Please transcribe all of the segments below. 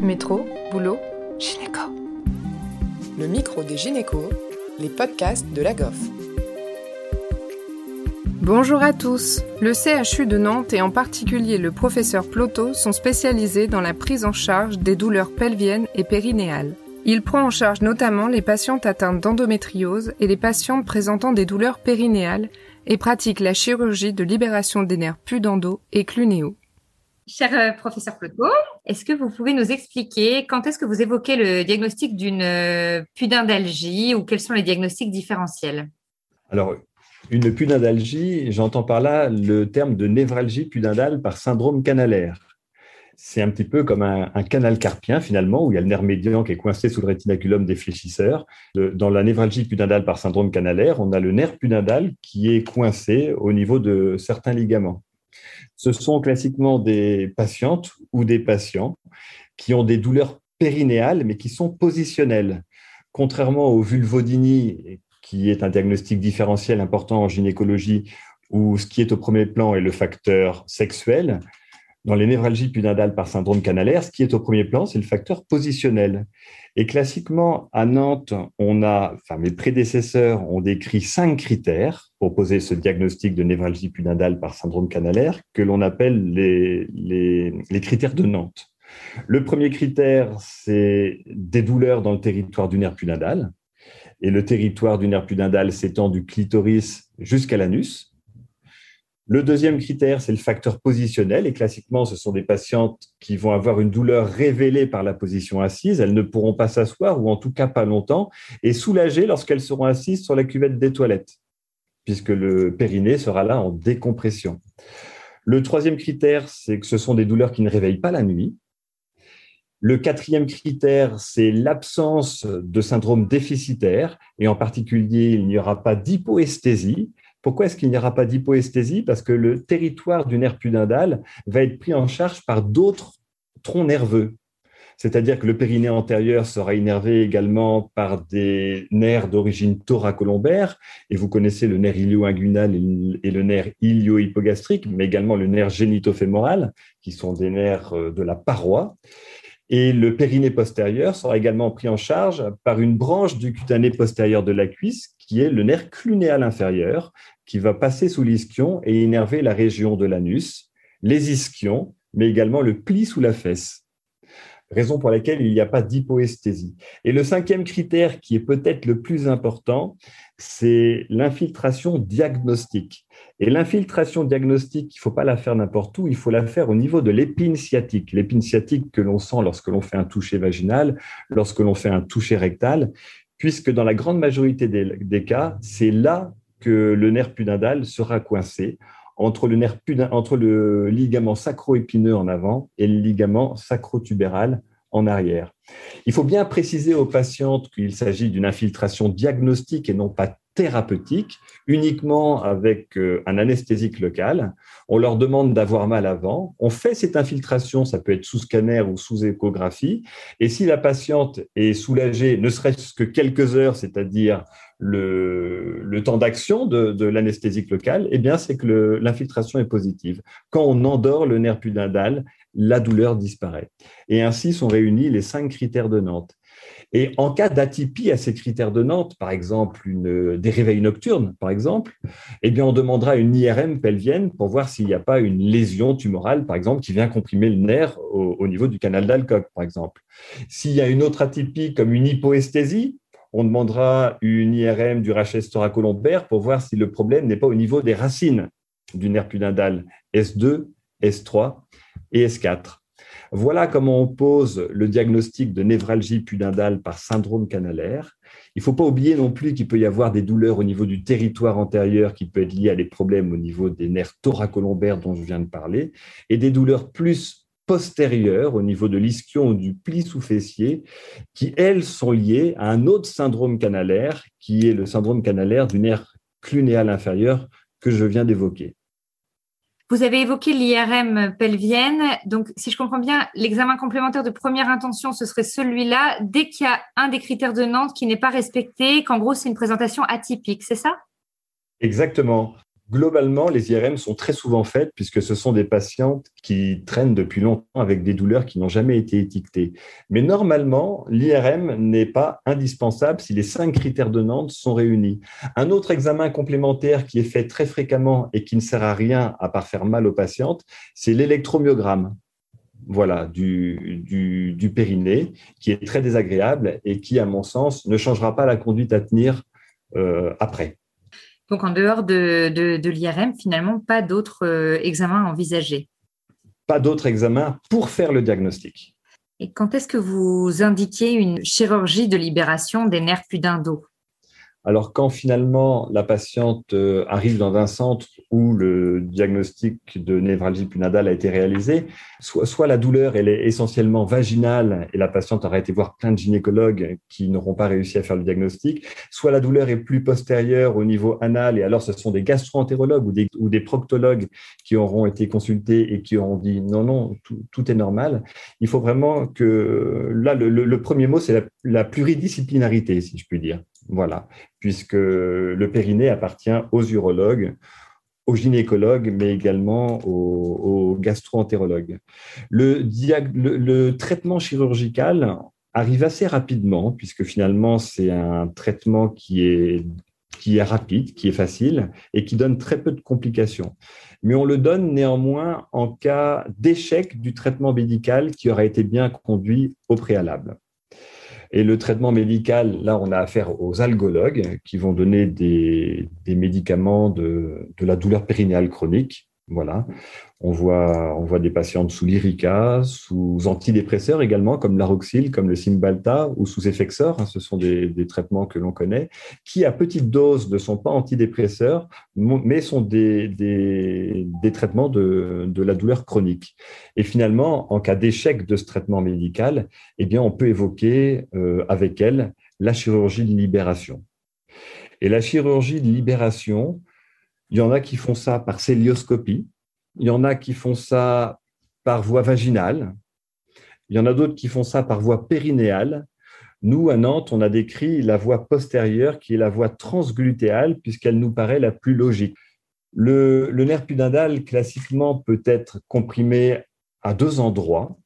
Métro, boulot, gynéco. Le micro des gynécos, les podcasts de la GOF. Bonjour à tous. Le CHU de Nantes et en particulier le professeur Ploto sont spécialisés dans la prise en charge des douleurs pelviennes et périnéales. Il prend en charge notamment les patientes atteintes d'endométriose et les patientes présentant des douleurs périnéales et pratique la chirurgie de libération des nerfs pudendaux et clunéaux. Cher euh, professeur Ploto, est-ce que vous pouvez nous expliquer quand est-ce que vous évoquez le diagnostic d'une euh, pudendalgie ou quels sont les diagnostics différentiels? Alors, une pudendalgie, j'entends par là le terme de névralgie pudendale par syndrome canalaire. C'est un petit peu comme un, canal carpien finalement, où il y a le nerf médian qui est coincé sous le rétinaculum des fléchisseurs. Dans la névralgie pudendale par syndrome canalaire, on a le nerf pudendal qui est coincé au niveau de certains ligaments ce sont classiquement des patientes ou des patients qui ont des douleurs périnéales, mais qui sont positionnelles. Contrairement au vulvodynie, qui est un diagnostic différentiel important en gynécologie, où ce qui est au premier plan est le facteur sexuel, dans les névralgies pudendales par syndrome canalaire, ce qui est au premier plan, c'est le facteur positionnel. Et classiquement, à Nantes, on a, enfin, mes prédécesseurs ont décrit cinq critères pour poser ce diagnostic de névralgie pudendale par syndrome canalaire que l'on appelle les, les, critères de Nantes. Le premier critère, c'est des douleurs dans le territoire du nerf pudendal. Et le territoire du nerf pudendal s'étend du clitoris jusqu'à l'anus. Le deuxième critère, c'est le facteur positionnel. Et classiquement, ce sont des patientes qui vont avoir une douleur révélée par la position assise. Elles ne pourront pas s'asseoir, ou en tout cas pas longtemps, et soulagées lorsqu'elles seront assises sur la cuvette des toilettes, puisque le périnée sera là en décompression. Le troisième critère, c'est que ce sont des douleurs qui ne réveillent pas la nuit. Le quatrième critère, c'est l'absence de syndrome déficitaire, et en particulier, il n'y aura pas d'hypoesthésie, pourquoi est-ce qu'il n'y aura pas d'hypoesthésie? Parce que le territoire du nerf pudendal va être pris en charge par d'autres troncs nerveux. C'est-à-dire que le périnée antérieur sera innervé également par des nerfs d'origine thoracolombaire, et vous connaissez le nerf ilio-inguinal et le nerf ilio-hypogastrique, mais également le nerf génitofémoral, qui sont des nerfs euh, de la paroi. Et le périnée postérieur sera également pris en charge par une branche du cutané postérieur de la cuisse, qui est le nerf clunéal inférieur, qui va passer sous l'ischion et énerver la région de l'anus, les ischions, mais également le pli sous la fesse. Raison pour laquelle il n'y a pas d'hypoesthésie. Et le cinquième critère, qui est peut-être le plus important, c'est l'infiltration diagnostique. Et l'infiltration diagnostique, il ne faut pas la faire n'importe où, il faut la faire au niveau de l'épine sciatique. L'épine sciatique que l'on sent lorsque l'on fait un toucher vaginal, lorsque l'on fait un toucher rectal, puisque dans la grande majorité des, cas, c'est là que le nerf pudendal sera coincé entre le, nerf entre le ligament sacro-épineux en avant et le ligament sacrotubéral en arrière. Il faut bien préciser aux patientes qu'il s'agit d'une infiltration diagnostique et non pas thérapeutique, uniquement avec euh, un anesthésique local. On leur demande d'avoir mal avant. On fait cette infiltration, ça peut être sous scanner ou sous échographie. Et si la patiente est soulagée, ne serait-ce que quelques heures, c'est-à-dire le, temps d'action de, de l'anesthésique local, eh bien, c'est que l'infiltration est positive. Quand on endort le nerf pudendal, la douleur disparaît. Et ainsi sont réunis les cinq critères de Nantes. Et en cas d'atypie à ces critères de Nantes, par exemple une, des réveils nocturnes, par exemple, eh on demandera une IRM pelvienne pour voir s'il n'y a pas une lésion tumorale, par exemple, qui vient comprimer le nerf au, au niveau du canal d'Alcock, par exemple. S'il y a une autre atypie comme une hypoesthésie, on demandera une IRM du rachis thoracolombaire pour voir si le problème n'est pas au niveau des racines du nerf pudendal S2, S3 et S4. Voilà comment on pose le diagnostic de névralgie pudendale par syndrome canalaire. Il ne faut pas oublier non plus qu'il peut y avoir des douleurs au niveau du territoire antérieur qui peut être lié à des problèmes au niveau des nerfs thoracolombaires dont je viens de parler et des douleurs plus postérieures au niveau de l'ischion ou du pli sous-fessier qui, elles, sont liées à un autre syndrome canalaire qui est le syndrome canalaire du nerf clunéal inférieur que je viens d'évoquer. Vous avez évoqué l'IRM pelvienne. Donc, si je comprends bien, l'examen complémentaire de première intention, ce serait celui-là dès qu'il y a un des critères de Nantes qui n'est pas respecté, qu'en gros, c'est une présentation atypique, c'est ça? Exactement. Globalement, les IRM sont très souvent faites puisque ce sont des patientes qui traînent depuis longtemps avec des douleurs qui n'ont jamais été étiquetées. Mais normalement, l'IRM n'est pas indispensable si les cinq critères de Nantes sont réunis. Un autre examen complémentaire qui est fait très fréquemment et qui ne sert à rien à part faire mal aux patientes, c'est l'électromyogramme voilà, du, périnée, qui est très désagréable et qui, à mon sens, ne changera pas la conduite à tenir euh, après. Donc, en dehors de, l'IRM, finalement, pas d'autres euh, examens envisagés Pas d'autres examens pour faire le diagnostic. Et quand est-ce que vous indiquiez une chirurgie de libération des nerfs pudendaux? Alors quand finalement la patiente euh, arrive dans un centre où le diagnostic de névralgie punadale a été réalisé, soit, la douleur elle est essentiellement vaginale et la patiente aura été voir plein de gynécologues qui n'auront pas réussi à faire le diagnostic, soit la douleur est plus postérieure au niveau anal et alors ce sont des gastro-entérologues ou des, proctologues qui auront été consultés et qui auront dit non, non, tout, est normal. Il faut vraiment que là, le, premier mot, c'est la pluridisciplinarité, si je puis dire. Voilà, puisque le périnée appartient aux urologues, aux gynécologues, mais également aux, gastro-entérologues. Le, traitement chirurgical arrive assez rapidement, puisque finalement, c'est un traitement qui est, qui est rapide, qui est facile et qui donne très peu de complications. Mais on le donne néanmoins en cas d'échec du traitement médical qui aura été bien conduit au préalable. Et le traitement médical, là, on a affaire aux algologues qui vont donner des, médicaments de, de, la douleur périnéale chronique. Voilà. On voit, on voit des patientes sous Lyrica, sous antidépresseurs également, comme l'aroxyl, comme le Cymbalta, ou sous Effexor. Hein, ce sont des, traitements que l'on connaît, qui à petite dose ne sont pas antidépresseurs, mais sont des, des, traitements de, de, la douleur chronique. Et finalement, en cas d'échec de ce traitement médical, eh bien, on peut évoquer euh, avec elle la chirurgie de libération. Et la chirurgie de libération, il y en a qui font ça par célioscopie, il y en a qui font ça par voie vaginale. Il y en a d'autres qui font ça par voie périnéale. Nous, à Nantes, on a décrit la voie postérieure qui est la voie transglutéale puisqu'elle nous paraît la plus logique. Le, nerf pudendal, classiquement, peut être comprimé à deux endroits.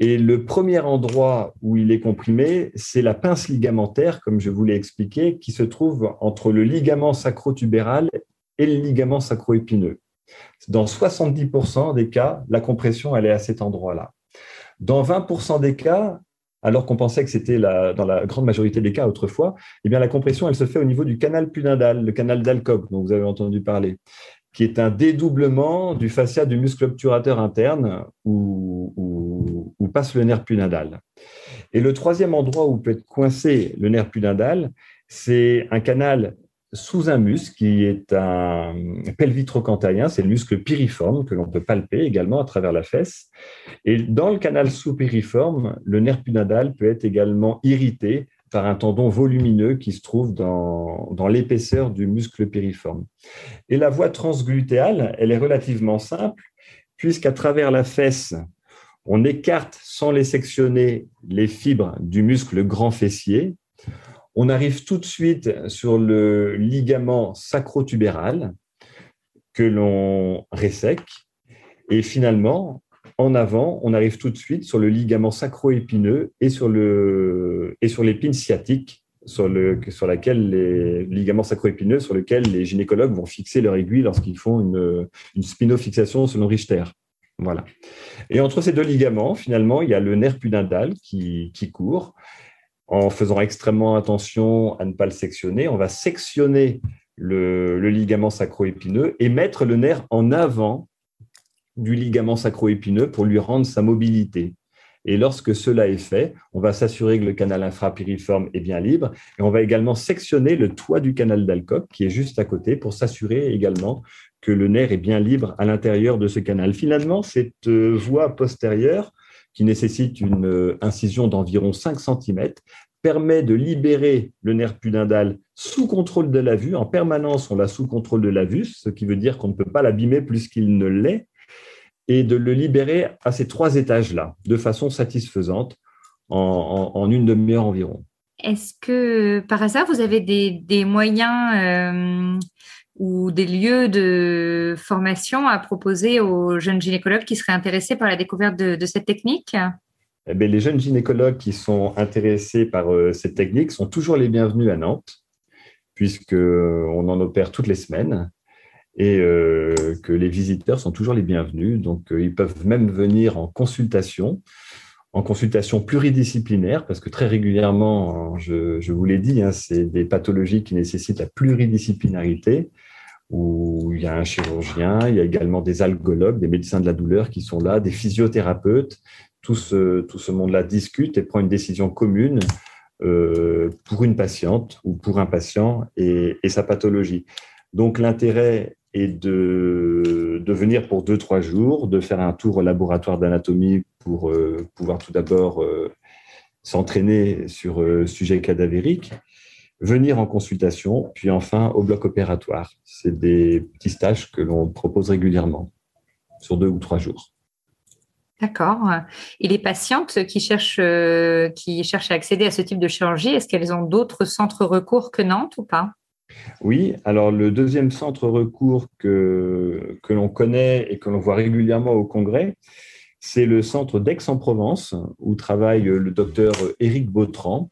Et le premier endroit où il est comprimé, c'est la pince ligamentaire, comme je vous l'ai expliqué, qui se trouve entre le ligament sacrotubéral et le ligament sacroépineux. Dans 70% des cas, la compression, elle est à cet endroit-là. Dans 20% des cas, alors qu'on pensait que c'était dans la grande majorité des cas autrefois, eh bien, la compression, elle se fait au niveau du canal pudendal, le canal d'Alcock, dont vous avez entendu parler, qui est un dédoublement du fascia du muscle obturateur interne où, où passe le nerf pudendal. Et le troisième endroit où peut être coincé le nerf pudendal, c'est un canal sous un muscle qui est un pelvitrocantalien, c'est le muscle piriforme que l'on peut palper également à travers la fesse. Et dans le canal sous-piriforme, le nerf pudendal peut être également irrité par un tendon volumineux qui se trouve dans, dans l'épaisseur du muscle piriforme. Et la voie transglutéale, elle est relativement simple, puisqu'à travers la fesse, on écarte sans les sectionner les fibres du muscle grand fessier on arrive tout de suite sur le ligament sacrotubéral que l'on résèque. Et finalement, en avant, on arrive tout de suite sur le ligament sacro-épineux et sur et sur l'épine sciatique, sur, le, sur laquelle les ligaments sacro-épineux sur lequel les gynécologues vont fixer leur aiguille lorsqu'ils font une, une spinofixation selon Richter. Voilà. Et entre ces deux ligaments, finalement, il y a le nerf pudendal qui, qui court en faisant extrêmement attention à ne pas le sectionner. On va sectionner le, ligament sacro-épineux et mettre le nerf en avant du ligament sacro-épineux pour lui rendre sa mobilité. Et lorsque cela est fait, on va s'assurer que le canal infrapiriforme est bien libre et on va également sectionner le toit du canal d'Alcock qui est juste à côté pour s'assurer également que le nerf est bien libre à l'intérieur de ce canal. Finalement, cette euh, voie postérieure qui nécessite une euh, incision d'environ 5 cm, permet de libérer le nerf pudendal sous contrôle de la vue. En permanence, on l'a sous contrôle de la vue, ce qui veut dire qu'on ne peut pas l'abîmer plus qu'il ne l'est, et de le libérer à ces trois étages-là, de façon satisfaisante, en, une demi-heure environ. Est-ce que par hasard, vous avez des, moyens euh, ou des lieux de formation à proposer aux jeunes gynécologues qui seraient intéressés par la découverte de, cette technique eh les jeunes gynécologues qui sont intéressés par euh, cette technique sont toujours les bienvenus à Nantes, puisqu'on en opère toutes les semaines et euh, que les visiteurs sont toujours les bienvenus. Donc, euh, ils peuvent même venir en consultation, en consultation pluridisciplinaire, parce que très régulièrement, je, vous l'ai dit, hein, c'est des pathologies qui nécessitent la pluridisciplinarité, où il y a un chirurgien, il y a également des algologues, des médecins de la douleur qui sont là, des physiothérapeutes. Tout ce, tout ce monde-là discute et prend une décision commune euh, pour une patiente ou pour un patient et, et sa pathologie. Donc l'intérêt et de, venir pour deux, trois jours, de faire un tour au laboratoire d'anatomie pour euh, pouvoir tout d'abord euh, s'entraîner sur euh, sujet cadavérique, venir en consultation, puis enfin au bloc opératoire. C'est des petits stages que l'on propose régulièrement sur deux ou trois jours. D'accord. Et les patientes qui cherchent, qui cherchent à accéder à ce type de chirurgie, est-ce qu'elles ont d'autres centres recours que Nantes ou pas? Oui, alors le deuxième centre recours que, l'on connaît et que l'on voit régulièrement au Congrès, c'est le centre d'Aix-en-Provence, où travaille le docteur Éric Bautran,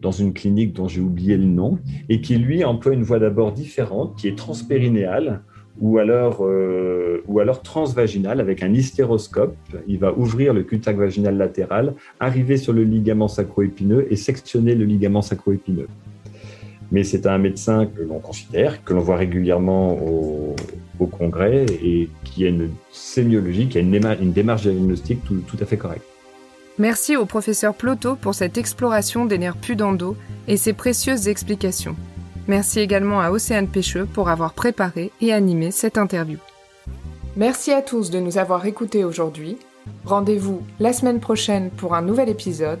dans une clinique dont j'ai oublié le nom, et qui, lui, emploie une voie d'abord différente, qui est transpérinéale, ou alors, euh, transvaginale avec un hystéroscope. Il va ouvrir le cul-de-sac vaginal latéral, arriver sur le ligament sacro-épineux et sectionner le ligament sacro-épineux mais c'est un médecin que l'on considère, que l'on voit régulièrement au, congrès et qui a une sémiologie, qui a une, démarche, diagnostique tout, à fait correcte. Merci au professeur Ploto pour cette exploration des nerfs pudendaux et ses précieuses explications. Merci également à Océane Pêcheux pour avoir préparé et animé cette interview. Merci à tous de nous avoir écoutés aujourd'hui. Rendez-vous la semaine prochaine pour un nouvel épisode